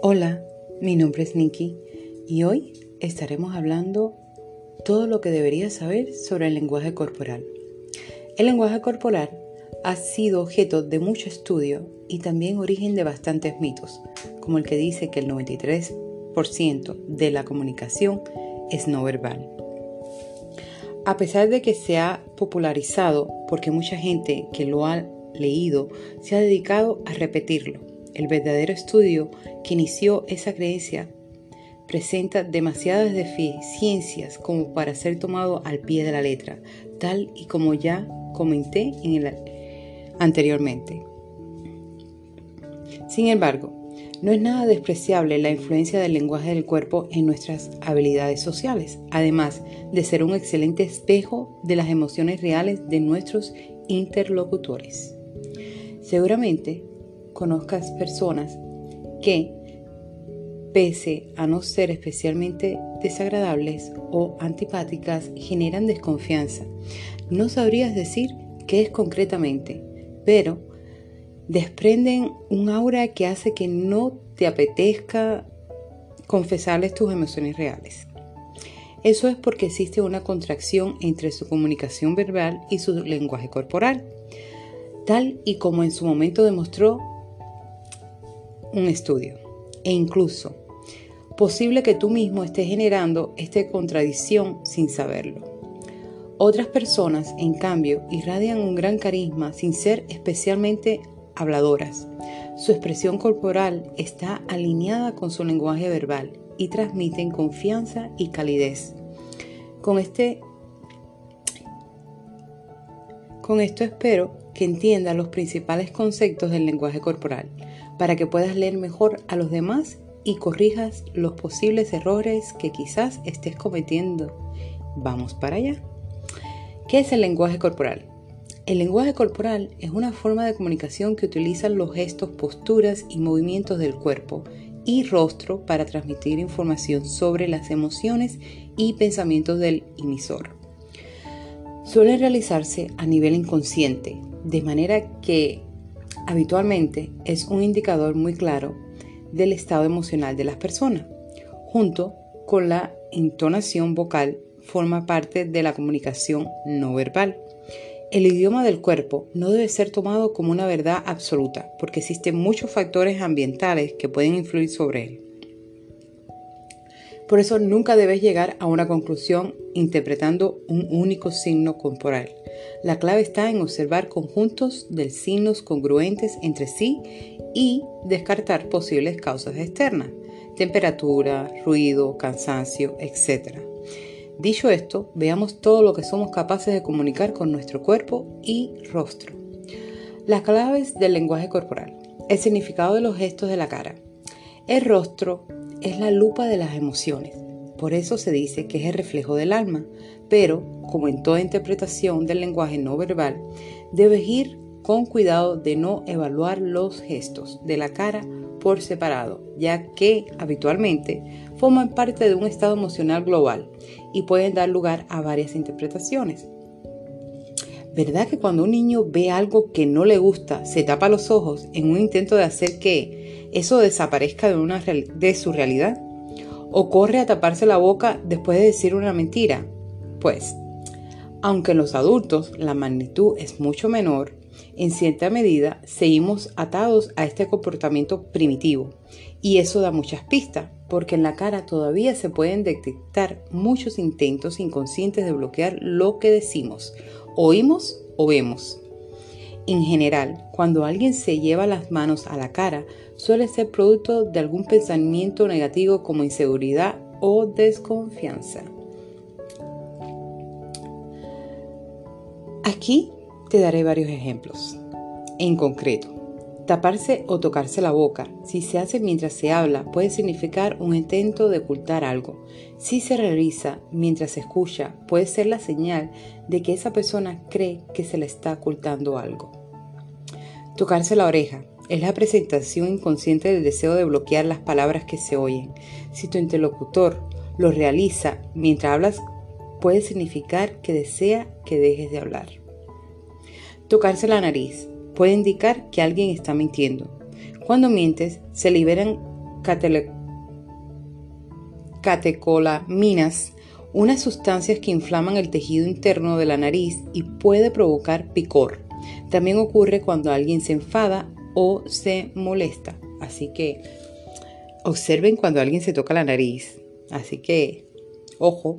Hola, mi nombre es Nikki y hoy estaremos hablando todo lo que deberías saber sobre el lenguaje corporal. El lenguaje corporal ha sido objeto de mucho estudio y también origen de bastantes mitos, como el que dice que el 93% de la comunicación es no verbal. A pesar de que se ha popularizado porque mucha gente que lo ha leído se ha dedicado a repetirlo, el verdadero estudio que inició esa creencia presenta demasiadas deficiencias como para ser tomado al pie de la letra, tal y como ya comenté anteriormente. Sin embargo, no es nada despreciable la influencia del lenguaje del cuerpo en nuestras habilidades sociales, además de ser un excelente espejo de las emociones reales de nuestros interlocutores. Seguramente conozcas personas que, pese a no ser especialmente desagradables o antipáticas, generan desconfianza. No sabrías decir qué es concretamente, pero desprenden un aura que hace que no te apetezca confesarles tus emociones reales. Eso es porque existe una contracción entre su comunicación verbal y su lenguaje corporal, tal y como en su momento demostró un estudio. E incluso, posible que tú mismo estés generando esta contradicción sin saberlo. Otras personas, en cambio, irradian un gran carisma sin ser especialmente habladoras. Su expresión corporal está alineada con su lenguaje verbal y transmiten confianza y calidez. Con este con esto espero que entienda los principales conceptos del lenguaje corporal para que puedas leer mejor a los demás y corrijas los posibles errores que quizás estés cometiendo. Vamos para allá. ¿Qué es el lenguaje corporal? El lenguaje corporal es una forma de comunicación que utiliza los gestos, posturas y movimientos del cuerpo y rostro para transmitir información sobre las emociones y pensamientos del emisor. Suele realizarse a nivel inconsciente, de manera que habitualmente es un indicador muy claro del estado emocional de las personas. Junto con la entonación vocal forma parte de la comunicación no verbal. El idioma del cuerpo no debe ser tomado como una verdad absoluta porque existen muchos factores ambientales que pueden influir sobre él. Por eso nunca debes llegar a una conclusión interpretando un único signo corporal. La clave está en observar conjuntos de signos congruentes entre sí y descartar posibles causas externas, temperatura, ruido, cansancio, etc. Dicho esto, veamos todo lo que somos capaces de comunicar con nuestro cuerpo y rostro. Las claves del lenguaje corporal. El significado de los gestos de la cara. El rostro es la lupa de las emociones. Por eso se dice que es el reflejo del alma, pero, como en toda interpretación del lenguaje no verbal, debes ir con cuidado de no evaluar los gestos de la cara por separado, ya que habitualmente forman parte de un estado emocional global y pueden dar lugar a varias interpretaciones. ¿Verdad que cuando un niño ve algo que no le gusta, se tapa los ojos en un intento de hacer que eso desaparezca de, su realidad? ¿O corre a taparse la boca después de decir una mentira? Pues, aunque en los adultos la magnitud es mucho menor, en cierta medida seguimos atados a este comportamiento primitivo y eso da muchas pistas, porque en la cara todavía se pueden detectar muchos intentos inconscientes de bloquear lo que decimos, oímos o vemos. En general, cuando alguien se lleva las manos a la cara, suele ser producto de algún pensamiento negativo como inseguridad o desconfianza. Aquí te daré varios ejemplos. En concreto, taparse o tocarse la boca, si se hace mientras se habla, puede significar un intento de ocultar algo. Si se realiza mientras se escucha, puede ser la señal de que esa persona cree que se le está ocultando algo. Tocarse la oreja es la presentación inconsciente del deseo de bloquear las palabras que se oyen. Si tu interlocutor lo realiza mientras hablas, puede significar que desea que dejes de hablar. Tocarse la nariz puede indicar que alguien está mintiendo. Cuando mientes, se liberan catecolaminas, unas sustancias que inflaman el tejido interno de la nariz y puede provocar picor. También ocurre cuando alguien se enfada o se molesta. Así que observen cuando alguien se toca la nariz. Así que, ojo,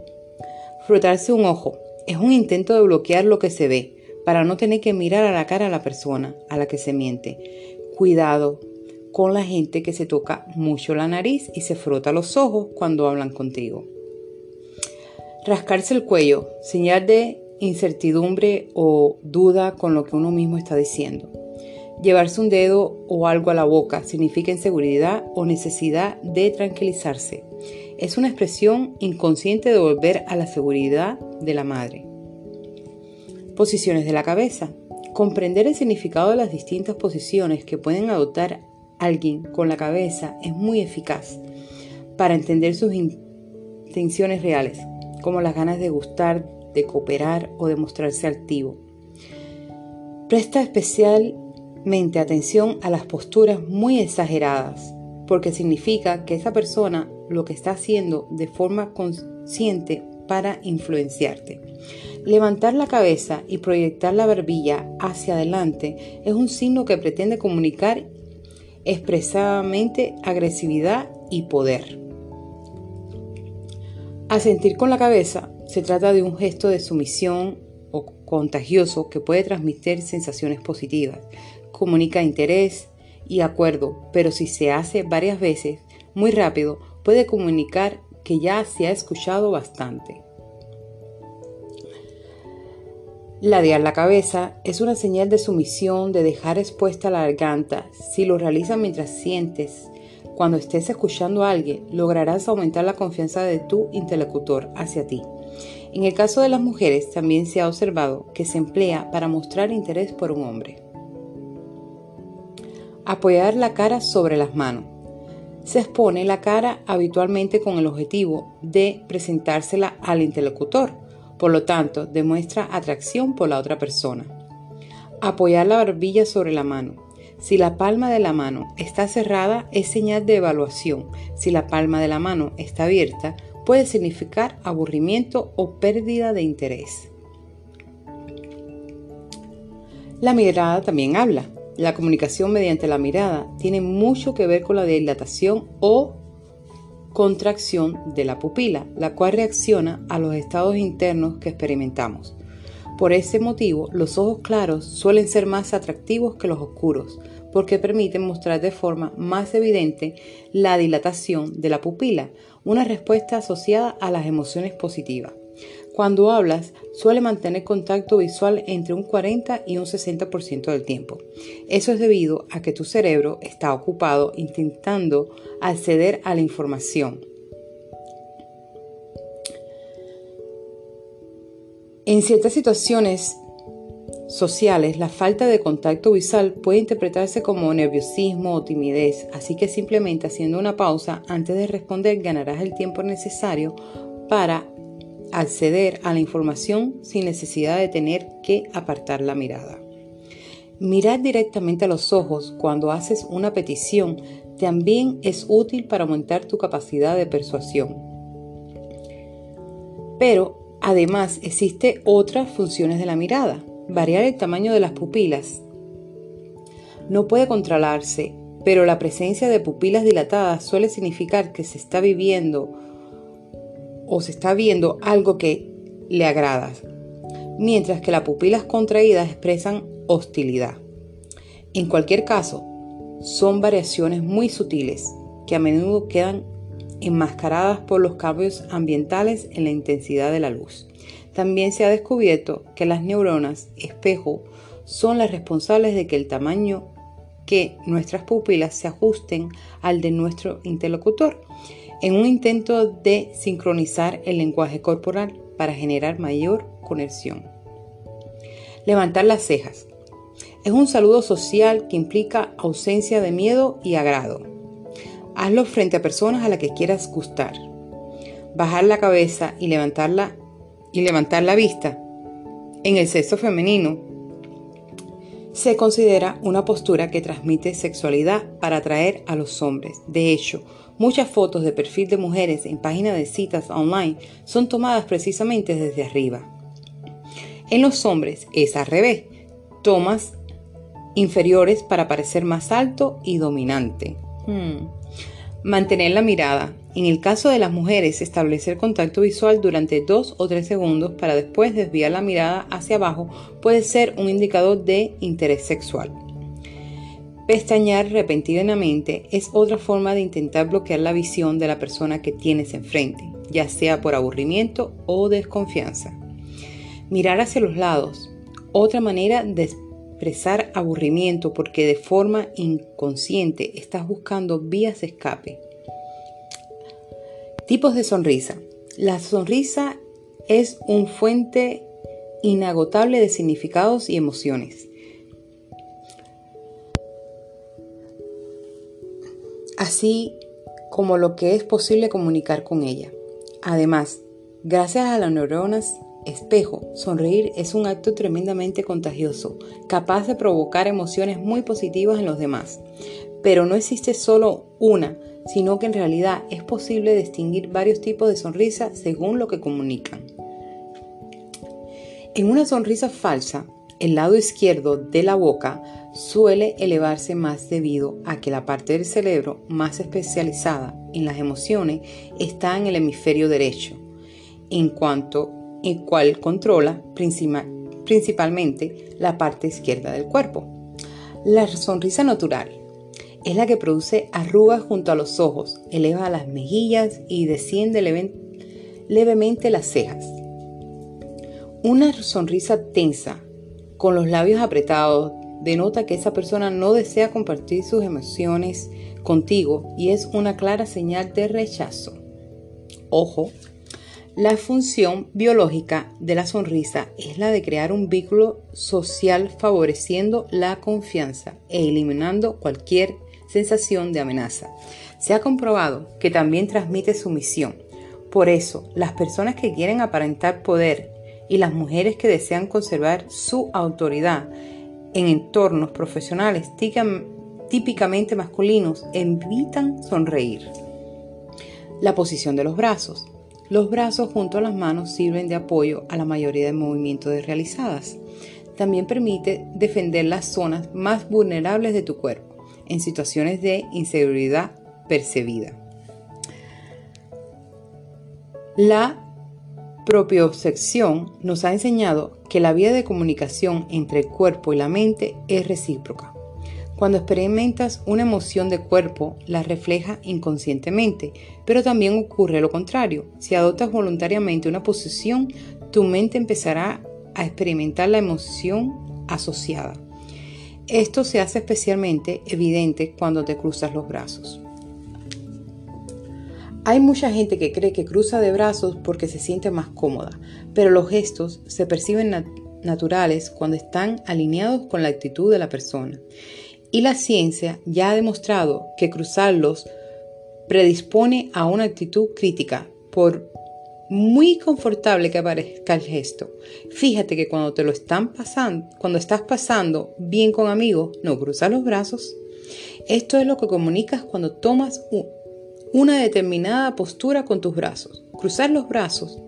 frotarse un ojo es un intento de bloquear lo que se ve para no tener que mirar a la cara a la persona a la que se miente. Cuidado con la gente que se toca mucho la nariz y se frota los ojos cuando hablan contigo. Rascarse el cuello, señal de incertidumbre o duda con lo que uno mismo está diciendo. Llevarse un dedo o algo a la boca significa inseguridad o necesidad de tranquilizarse. Es una expresión inconsciente de volver a la seguridad de la madre. Posiciones de la cabeza. Comprender el significado de las distintas posiciones que pueden adoptar alguien con la cabeza es muy eficaz para entender sus intenciones reales, como las ganas de gustar, cooperar o de mostrarse activo. Presta especialmente atención a las posturas muy exageradas, porque significa que esa persona lo que está haciendo de forma consciente para influenciarte. Levantar la cabeza y proyectar la barbilla hacia adelante es un signo que pretende comunicar expresamente agresividad y poder. Asentir con la cabeza se trata de un gesto de sumisión o contagioso que puede transmitir sensaciones positivas, comunica interés y acuerdo, pero si se hace varias veces, muy rápido, puede comunicar que ya se ha escuchado bastante. Ladear la cabeza es una señal de sumisión, de dejar expuesta la garganta. Si lo realizas mientras sientes, cuando estés escuchando a alguien, lograrás aumentar la confianza de tu interlocutor hacia ti. En el caso de las mujeres, también se ha observado que se emplea para mostrar interés por un hombre. Apoyar la cara sobre las manos. Se expone la cara habitualmente con el objetivo de presentársela al interlocutor por lo tanto, demuestra atracción por la otra persona. Apoyar la barbilla sobre la mano. Si la palma de la mano está cerrada, es señal de evaluación. Si la palma de la mano está abierta, puede significar aburrimiento o pérdida de interés. La mirada también habla. La comunicación mediante la mirada tiene mucho que ver con la dilatación o contracción de la pupila, la cual reacciona a los estados internos que experimentamos. Por ese motivo, los ojos claros suelen ser más atractivos que los oscuros, porque permiten mostrar de forma más evidente la dilatación de la pupila, una respuesta asociada a las emociones positivas. Cuando hablas, suele mantener contacto visual entre un 40 y un 60% del tiempo. Eso es debido a que tu cerebro está ocupado intentando acceder a la información. En ciertas situaciones sociales, la falta de contacto visual puede interpretarse como nerviosismo o timidez, así que simplemente haciendo una pausa antes de responder ganarás el tiempo necesario para acceder a la información sin necesidad de tener que apartar la mirada. Mirar directamente a los ojos cuando haces una petición también es útil para aumentar tu capacidad de persuasión. Pero además existe otras funciones de la mirada. Variar el tamaño de las pupilas no puede controlarse, pero la presencia de pupilas dilatadas suele significar que se está viviendo o se está viendo algo que le agrada, mientras que las pupilas contraídas expresan hostilidad. En cualquier caso, son variaciones muy sutiles que a menudo quedan enmascaradas por los cambios ambientales en la intensidad de la luz. También se ha descubierto que las neuronas espejo son las responsables de que el tamaño que nuestras pupilas se ajusten al de nuestro interlocutor en un intento de sincronizar el lenguaje corporal para generar mayor conexión. Levantar las cejas. Es un saludo social que implica ausencia de miedo y agrado. Hazlo frente a personas a las que quieras gustar. Bajar la cabeza y levantarla y levantar la vista. En el sexo femenino se considera una postura que transmite sexualidad para atraer a los hombres. De hecho, muchas fotos de perfil de mujeres en páginas de citas online son tomadas precisamente desde arriba. En los hombres es al revés, tomas inferiores para parecer más alto y dominante. Hmm. Mantener la mirada. En el caso de las mujeres, establecer contacto visual durante dos o tres segundos para después desviar la mirada hacia abajo puede ser un indicador de interés sexual. Pestañear repentinamente es otra forma de intentar bloquear la visión de la persona que tienes enfrente, ya sea por aburrimiento o desconfianza. Mirar hacia los lados. Otra manera de expresar aburrimiento porque de forma inconsciente estás buscando vías de escape. Tipos de sonrisa. La sonrisa es un fuente inagotable de significados y emociones. Así como lo que es posible comunicar con ella. Además, gracias a las neuronas espejo, sonreír es un acto tremendamente contagioso, capaz de provocar emociones muy positivas en los demás. Pero no existe solo una, sino que en realidad es posible distinguir varios tipos de sonrisa según lo que comunican. En una sonrisa falsa, el lado izquierdo de la boca suele elevarse más debido a que la parte del cerebro más especializada en las emociones está en el hemisferio derecho, en cuanto el cual controla principalmente la parte izquierda del cuerpo. La sonrisa natural es la que produce arrugas junto a los ojos, eleva las mejillas y desciende levemente las cejas. Una sonrisa tensa, con los labios apretados, denota que esa persona no desea compartir sus emociones contigo y es una clara señal de rechazo. Ojo, la función biológica de la sonrisa es la de crear un vínculo social favoreciendo la confianza e eliminando cualquier sensación de amenaza. Se ha comprobado que también transmite sumisión. Por eso, las personas que quieren aparentar poder y las mujeres que desean conservar su autoridad en entornos profesionales típicamente masculinos evitan sonreír. La posición de los brazos. Los brazos junto a las manos sirven de apoyo a la mayoría de movimientos realizadas. También permite defender las zonas más vulnerables de tu cuerpo en situaciones de inseguridad percibida. La propiocepción nos ha enseñado que la vía de comunicación entre el cuerpo y la mente es recíproca. Cuando experimentas una emoción de cuerpo, la refleja inconscientemente, pero también ocurre lo contrario. Si adoptas voluntariamente una posición, tu mente empezará a experimentar la emoción asociada. Esto se hace especialmente evidente cuando te cruzas los brazos. Hay mucha gente que cree que cruza de brazos porque se siente más cómoda, pero los gestos se perciben naturales cuando están alineados con la actitud de la persona. Y la ciencia ya ha demostrado que cruzarlos predispone a una actitud crítica, por muy confortable que parezca el gesto. Fíjate que cuando te lo están pasando, cuando estás pasando bien con amigos, no cruzas los brazos. Esto es lo que comunicas cuando tomas una determinada postura con tus brazos. Cruzar los brazos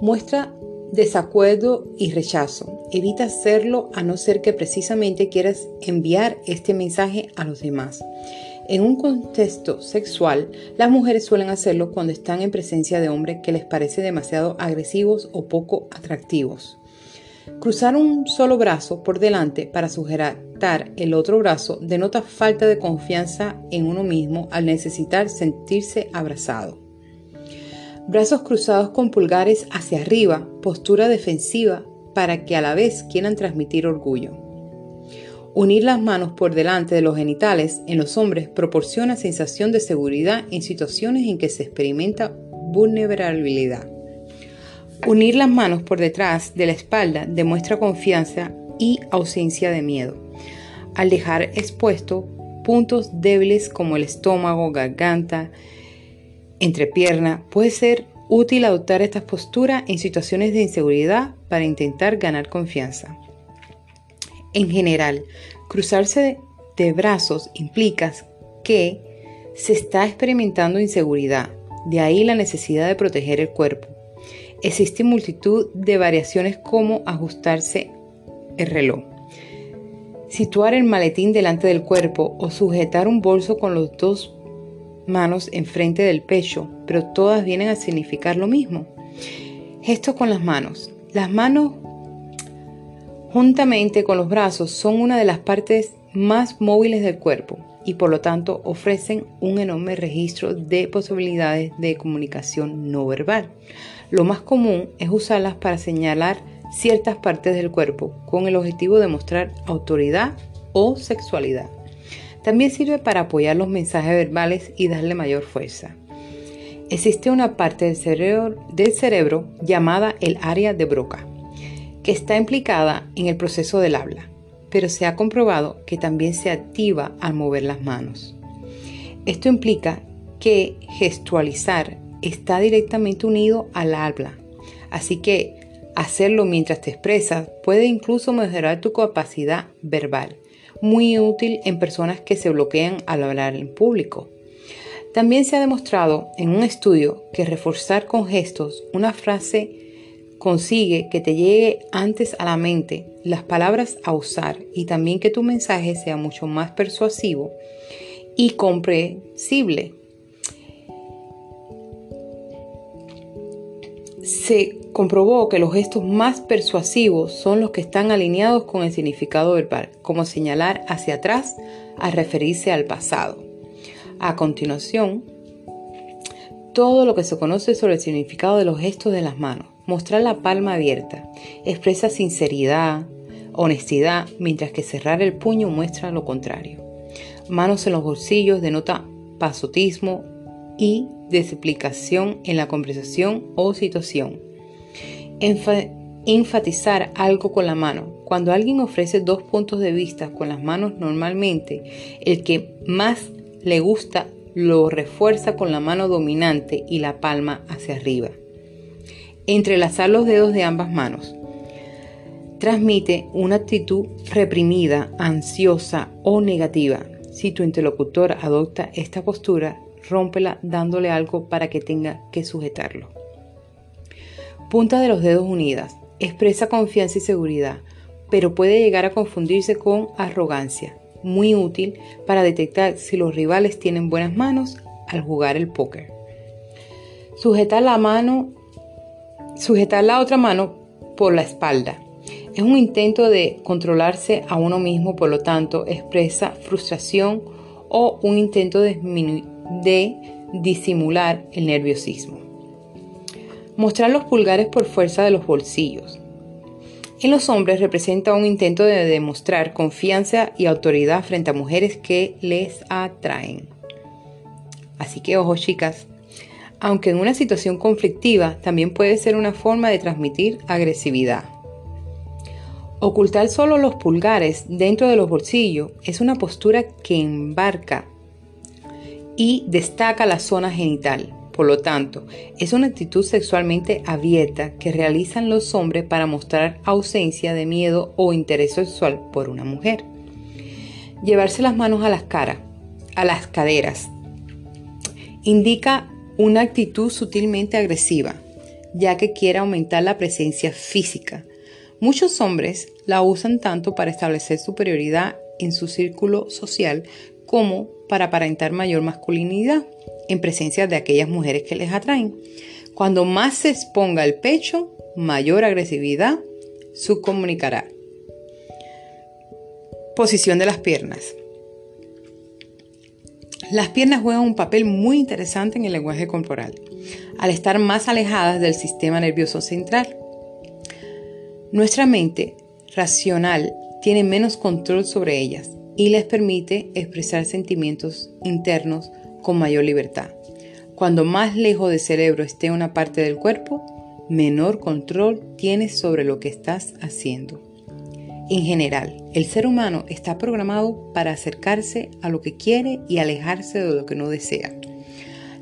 muestra desacuerdo y rechazo. Evita hacerlo a no ser que precisamente quieras enviar este mensaje a los demás. En un contexto sexual, las mujeres suelen hacerlo cuando están en presencia de hombres que les parece demasiado agresivos o poco atractivos. Cruzar un solo brazo por delante para sujetar el otro brazo denota falta de confianza en uno mismo al necesitar sentirse abrazado. Brazos cruzados con pulgares hacia arriba, postura defensiva para que a la vez quieran transmitir orgullo. Unir las manos por delante de los genitales en los hombres proporciona sensación de seguridad en situaciones en que se experimenta vulnerabilidad. Unir las manos por detrás de la espalda demuestra confianza y ausencia de miedo. Al dejar expuesto puntos débiles como el estómago, garganta, entrepierna, puede ser útil adoptar estas posturas en situaciones de inseguridad para intentar ganar confianza. En general, cruzarse de brazos implica que se está experimentando inseguridad, de ahí la necesidad de proteger el cuerpo. Existe multitud de variaciones como ajustarse el reloj, situar el maletín delante del cuerpo o sujetar un bolso con las dos manos enfrente del pecho, pero todas vienen a significar lo mismo. Gestos con las manos. Las manos juntamente con los brazos son una de las partes más móviles del cuerpo y por lo tanto ofrecen un enorme registro de posibilidades de comunicación no verbal. Lo más común es usarlas para señalar ciertas partes del cuerpo con el objetivo de mostrar autoridad o sexualidad. También sirve para apoyar los mensajes verbales y darle mayor fuerza. Existe una parte del cerebro, llamada el área de Broca, está implicada en el proceso del habla, pero se ha comprobado que también se activa al mover las manos. Esto implica que gestualizar está directamente unido al habla, así que hacerlo mientras te expresas puede incluso mejorar tu capacidad verbal, muy útil en personas que se bloquean al hablar en público. También se ha demostrado en un estudio que reforzar con gestos una frase consigue que te llegue antes a la mente las palabras a usar y también que tu mensaje sea mucho más persuasivo y comprensible se comprobó que los gestos más persuasivos son los que están alineados con el significado verbal, como señalar hacia atrás al referirse al pasado. A continuación, todo lo que se conoce sobre el significado de los gestos de las manos. Mostrar la palma abierta expresa sinceridad, honestidad, mientras que cerrar el puño muestra lo contrario. Manos en los bolsillos denota pasotismo y explicación en la conversación o situación. enfatizar algo con la mano. Cuando alguien ofrece dos puntos de vista con las manos normalmente, el que más le gusta lo refuerza con la mano dominante y la palma hacia arriba. Entrelazar los dedos de ambas manos. Transmite una actitud reprimida, ansiosa o negativa. Si tu interlocutor adopta esta postura, rómpela dándole algo para que tenga que sujetarlo. Punta de los dedos unidas. Expresa confianza y seguridad, pero puede llegar a confundirse con arrogancia. Muy útil para detectar si los rivales tienen buenas manos al jugar el póker. Sujetar la mano, sujetar la otra mano por la espalda. Es un intento de controlarse a uno mismo, por lo tanto, expresa frustración o un intento de disimular el nerviosismo. Mostrar los pulgares por fuerza de los bolsillos. En los hombres representa un intento de demostrar confianza y autoridad frente a mujeres que les atraen. Así que ojo chicas, aunque en una situación conflictiva también puede ser una forma de transmitir agresividad. Ocultar solo los pulgares dentro de los bolsillos es una postura que embarca y destaca la zona genital. Por lo tanto, es una actitud sexualmente abierta que realizan los hombres para mostrar ausencia de miedo o interés sexual por una mujer. Llevarse las manos a las caras, a las caderas, indica una actitud sutilmente agresiva, ya que quiere aumentar la presencia física. Muchos hombres la usan tanto para establecer superioridad en su círculo social como para aparentar mayor masculinidad en presencia de aquellas mujeres que les atraen. Cuando más se exponga el pecho, mayor agresividad subcomunicará. Posición de las piernas. Las piernas juegan un papel muy interesante en el lenguaje corporal, al estar más alejadas del sistema nervioso central. Nuestra mente racional tiene menos control sobre ellas y les permite expresar sentimientos internos con mayor libertad. Cuando más lejos del cerebro esté una parte del cuerpo, menor control tienes sobre lo que estás haciendo. En general, el ser humano está programado para acercarse a lo que quiere y alejarse de lo que no desea.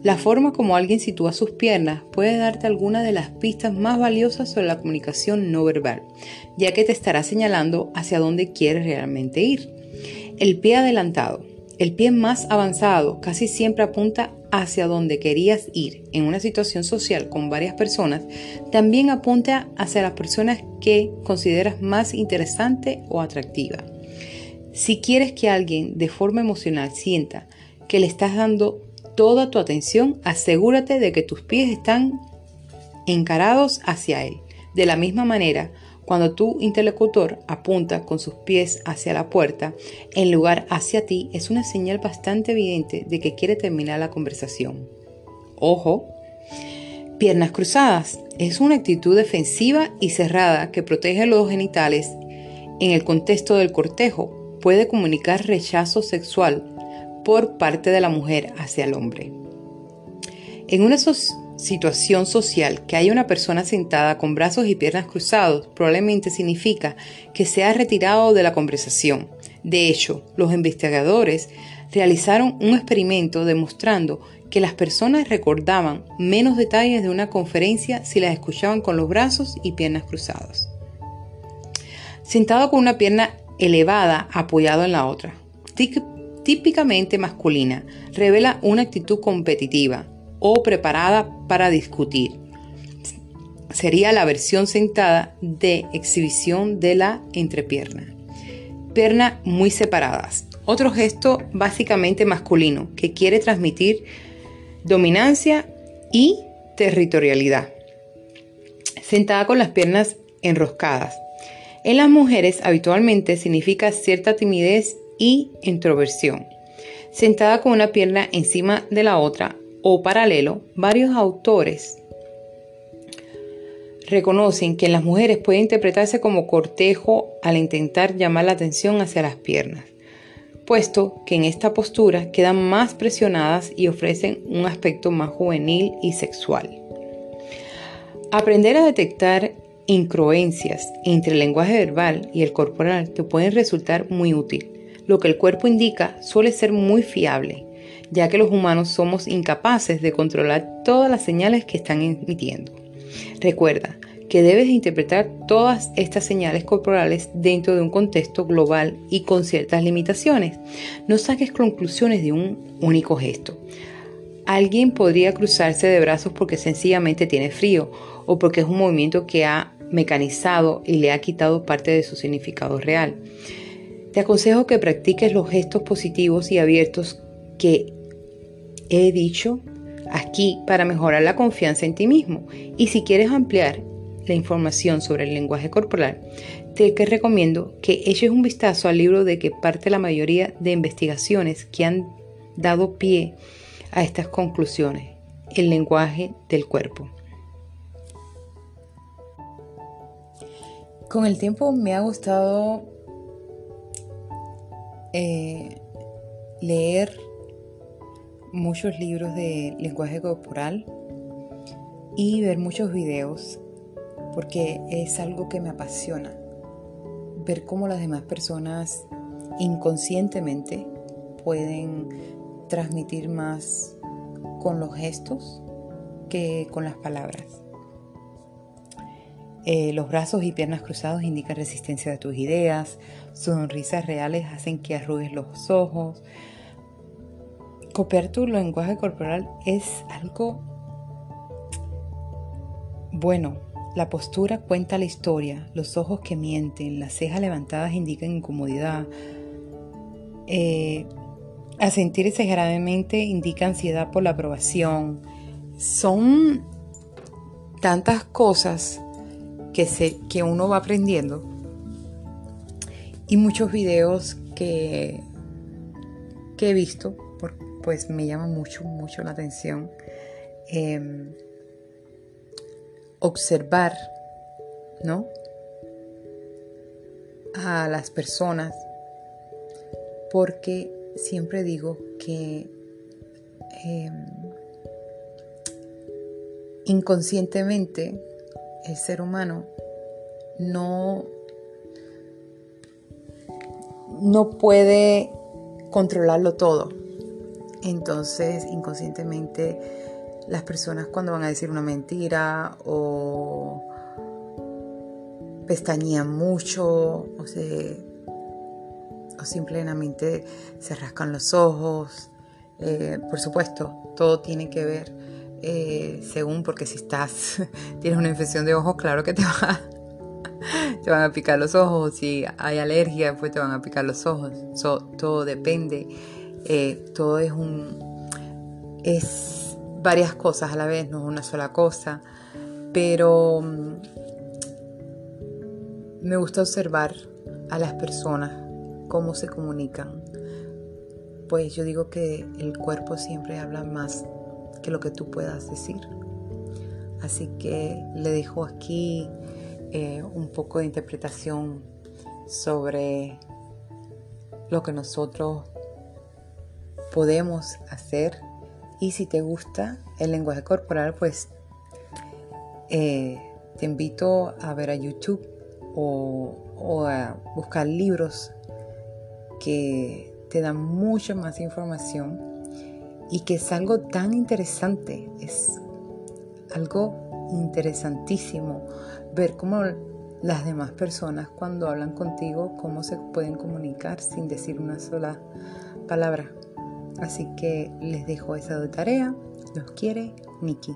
La forma como alguien sitúa sus piernas puede darte algunas de las pistas más valiosas sobre la comunicación no verbal, ya que te estará señalando hacia dónde quieres realmente ir. El pie adelantado. El pie más avanzado casi siempre apunta hacia donde querías ir. En una situación social con varias personas, también apunta hacia las personas que consideras más interesante o atractiva. Si quieres que alguien de forma emocional sienta que le estás dando toda tu atención, asegúrate de que tus pies están encarados hacia él. De la misma manera, cuando tu interlocutor apunta con sus pies hacia la puerta en lugar hacia ti, es una señal bastante evidente de que quiere terminar la conversación. Ojo, piernas cruzadas. Es una actitud defensiva y cerrada que protege los genitales en el contexto del cortejo. Puede comunicar rechazo sexual por parte de la mujer hacia el hombre. En una situación social que haya una persona sentada con brazos y piernas cruzados probablemente significa que se ha retirado de la conversación. De hecho, los investigadores realizaron un experimento demostrando que las personas recordaban menos detalles de una conferencia si las escuchaban con los brazos y piernas cruzados. Sentado con una pierna elevada apoyado en la otra típicamente masculina, revela una actitud competitiva o preparada para discutir. Sería la versión sentada de exhibición de la entrepierna. Piernas muy separadas. Otro gesto básicamente masculino que quiere transmitir dominancia y territorialidad. Sentada con las piernas enroscadas. En las mujeres habitualmente significa cierta timidez y introversión. Sentada con una pierna encima de la otra o paralelo, varios autores reconocen que en las mujeres puede interpretarse como cortejo al intentar llamar la atención hacia las piernas, puesto que en esta postura quedan más presionadas y ofrecen un aspecto más juvenil y sexual. Aprender a detectar incroencias entre el lenguaje verbal y el corporal te pueden resultar muy útil lo que el cuerpo indica suele ser muy fiable, ya que los humanos somos incapaces de controlar todas las señales que están emitiendo. Recuerda que debes interpretar todas estas señales corporales dentro de un contexto global y con ciertas limitaciones. No saques conclusiones de un único gesto. Alguien podría cruzarse de brazos porque sencillamente tiene frío o porque es un movimiento que ha mecanizado y le ha quitado parte de su significado real. Te aconsejo que practiques los gestos positivos y abiertos que he dicho aquí para mejorar la confianza en ti mismo. Y si quieres ampliar la información sobre el lenguaje corporal, te recomiendo que eches un vistazo al libro de que parte la mayoría de investigaciones que han dado pie a estas conclusiones, el lenguaje del cuerpo. Con el tiempo me ha gustado eh, leer muchos libros de lenguaje corporal y ver muchos videos porque es algo que me apasiona. Ver cómo las demás personas inconscientemente pueden transmitir más con los gestos que con las palabras. Eh, los brazos y piernas cruzados indican resistencia de tus ideas. Sonrisas reales hacen que arrugues los ojos. Copiar tu lenguaje corporal es algo bueno. La postura cuenta la historia. Los ojos que mienten, las cejas levantadas indican incomodidad. Eh, sentir exageradamente indica ansiedad por la aprobación. Son tantas cosas que, que uno va aprendiendo. Y muchos videos que, que he visto, pues me llama mucho, mucho la atención. Em, observar, ¿no? A las personas, porque siempre digo que em, inconscientemente el ser humano no, no puede controlarlo todo. Entonces, inconscientemente, las personas cuando van a decir una mentira o pestañean mucho o, se, o simplemente se rascan los ojos. Eh, por supuesto, todo tiene que ver eh, según, porque si estás, tienes una infección de ojos, claro que te, va, te van a picar los ojos. Si hay alergia, pues te van a picar los ojos. todo depende. Eh, todo es un. es varias cosas a la vez, no es una sola cosa. Pero mm, me gusta observar a las personas, cómo se comunican. Pues yo digo que el cuerpo siempre habla más que lo que tú puedas decir. Así que le dejo aquí eh, un poco de interpretación sobre lo que nosotros podemos hacer y si te gusta el lenguaje corporal pues eh, te invito a ver a YouTube o, a buscar libros que te dan mucha más información y que es algo tan interesante, es algo interesantísimo ver cómo las demás personas cuando hablan contigo, cómo se pueden comunicar sin decir una sola palabra. Así que les dejo esa de tarea. Los quiere Nikki.